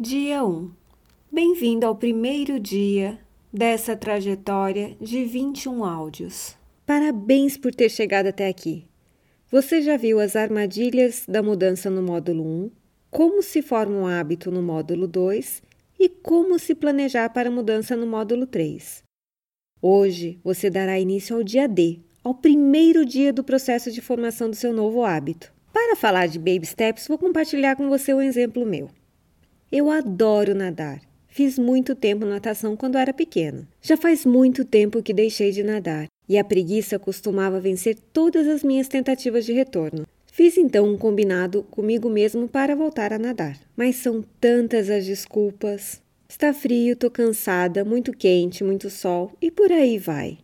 Dia 1. Bem-vindo ao primeiro dia dessa trajetória de 21 áudios. Parabéns por ter chegado até aqui. Você já viu as armadilhas da mudança no módulo 1, como se forma um hábito no módulo 2 e como se planejar para a mudança no módulo 3. Hoje você dará início ao dia D, ao primeiro dia do processo de formação do seu novo hábito. Para falar de baby steps, vou compartilhar com você um exemplo meu. Eu adoro nadar. Fiz muito tempo natação quando era pequena. Já faz muito tempo que deixei de nadar e a preguiça costumava vencer todas as minhas tentativas de retorno. Fiz então um combinado comigo mesmo para voltar a nadar. Mas são tantas as desculpas. Está frio, tô cansada, muito quente, muito sol e por aí vai.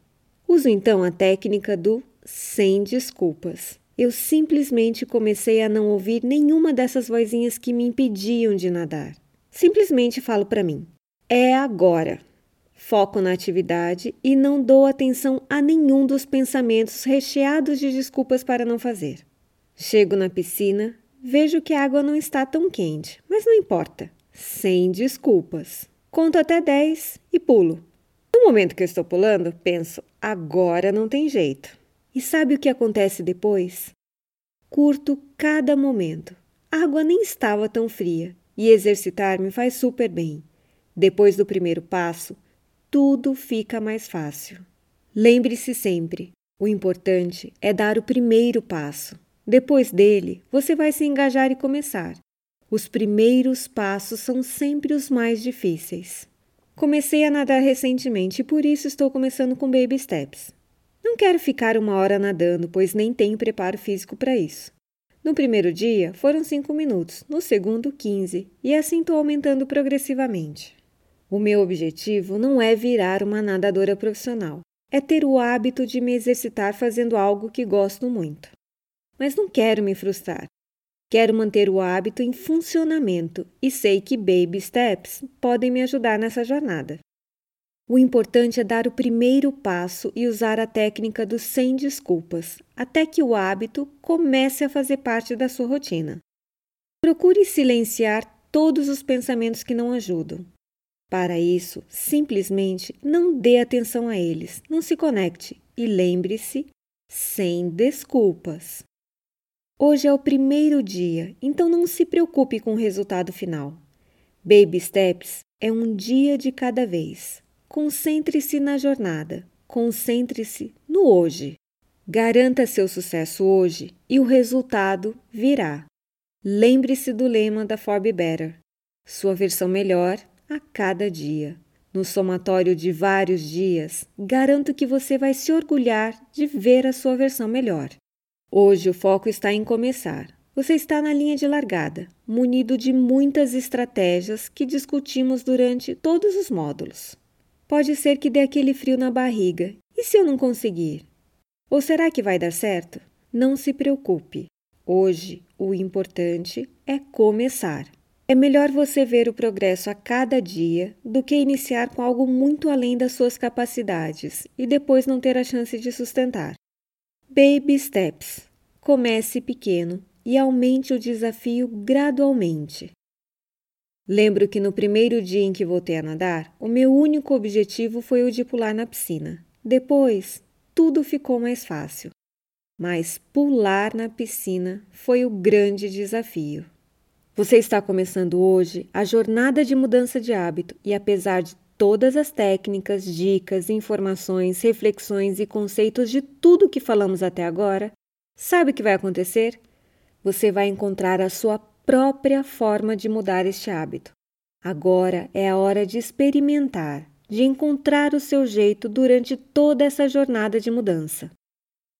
Uso então a técnica do sem desculpas. Eu simplesmente comecei a não ouvir nenhuma dessas vozinhas que me impediam de nadar. Simplesmente falo para mim: é agora. Foco na atividade e não dou atenção a nenhum dos pensamentos recheados de desculpas para não fazer. Chego na piscina, vejo que a água não está tão quente, mas não importa. Sem desculpas. Conto até 10 e pulo. No momento que eu estou pulando, penso: agora não tem jeito. E sabe o que acontece depois? Curto cada momento. A água nem estava tão fria e exercitar-me faz super bem. Depois do primeiro passo, tudo fica mais fácil. Lembre-se sempre: o importante é dar o primeiro passo. Depois dele, você vai se engajar e começar. Os primeiros passos são sempre os mais difíceis. Comecei a nadar recentemente e por isso estou começando com baby steps. Não quero ficar uma hora nadando, pois nem tenho preparo físico para isso. No primeiro dia foram 5 minutos, no segundo, 15, e assim estou aumentando progressivamente. O meu objetivo não é virar uma nadadora profissional, é ter o hábito de me exercitar fazendo algo que gosto muito. Mas não quero me frustrar. Quero manter o hábito em funcionamento e sei que baby steps podem me ajudar nessa jornada. O importante é dar o primeiro passo e usar a técnica dos sem desculpas, até que o hábito comece a fazer parte da sua rotina. Procure silenciar todos os pensamentos que não ajudam. Para isso, simplesmente não dê atenção a eles, não se conecte e lembre-se: sem desculpas. Hoje é o primeiro dia, então não se preocupe com o resultado final. Baby Steps é um dia de cada vez. Concentre-se na jornada, concentre-se no hoje. Garanta seu sucesso hoje e o resultado virá. Lembre-se do lema da Forbe Better: sua versão melhor a cada dia. No somatório de vários dias, garanto que você vai se orgulhar de ver a sua versão melhor. Hoje o foco está em começar. Você está na linha de largada, munido de muitas estratégias que discutimos durante todos os módulos. Pode ser que dê aquele frio na barriga. E se eu não conseguir? Ou será que vai dar certo? Não se preocupe. Hoje, o importante é começar. É melhor você ver o progresso a cada dia do que iniciar com algo muito além das suas capacidades e depois não ter a chance de sustentar. Baby Steps. Comece pequeno e aumente o desafio gradualmente. Lembro que no primeiro dia em que voltei a nadar, o meu único objetivo foi o de pular na piscina. Depois, tudo ficou mais fácil. Mas pular na piscina foi o grande desafio. Você está começando hoje a jornada de mudança de hábito e, apesar de todas as técnicas, dicas, informações, reflexões e conceitos de tudo que falamos até agora, sabe o que vai acontecer? Você vai encontrar a sua própria forma de mudar este hábito. Agora é a hora de experimentar, de encontrar o seu jeito durante toda essa jornada de mudança.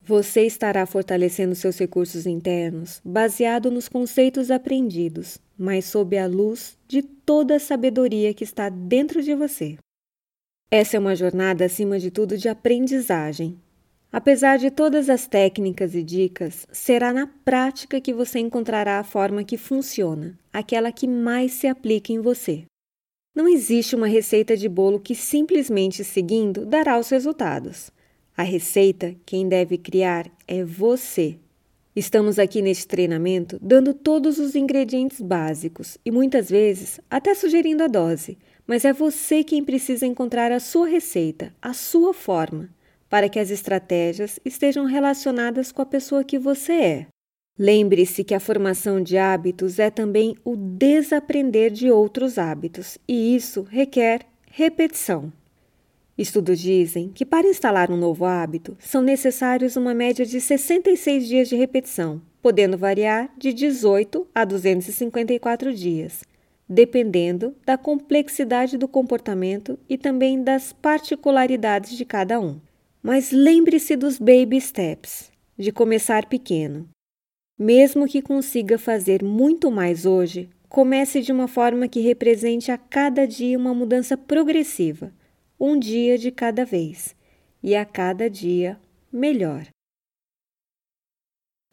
Você estará fortalecendo seus recursos internos baseado nos conceitos aprendidos, mas sob a luz de toda a sabedoria que está dentro de você. Essa é uma jornada, acima de tudo, de aprendizagem, Apesar de todas as técnicas e dicas, será na prática que você encontrará a forma que funciona, aquela que mais se aplica em você. Não existe uma receita de bolo que simplesmente seguindo dará os resultados. A receita quem deve criar é você. Estamos aqui neste treinamento dando todos os ingredientes básicos e muitas vezes até sugerindo a dose, mas é você quem precisa encontrar a sua receita, a sua forma, para que as estratégias estejam relacionadas com a pessoa que você é. Lembre-se que a formação de hábitos é também o desaprender de outros hábitos, e isso requer repetição. Estudos dizem que para instalar um novo hábito são necessários uma média de 66 dias de repetição, podendo variar de 18 a 254 dias, dependendo da complexidade do comportamento e também das particularidades de cada um. Mas lembre-se dos baby steps, de começar pequeno. Mesmo que consiga fazer muito mais hoje, comece de uma forma que represente a cada dia uma mudança progressiva um dia de cada vez, e a cada dia melhor.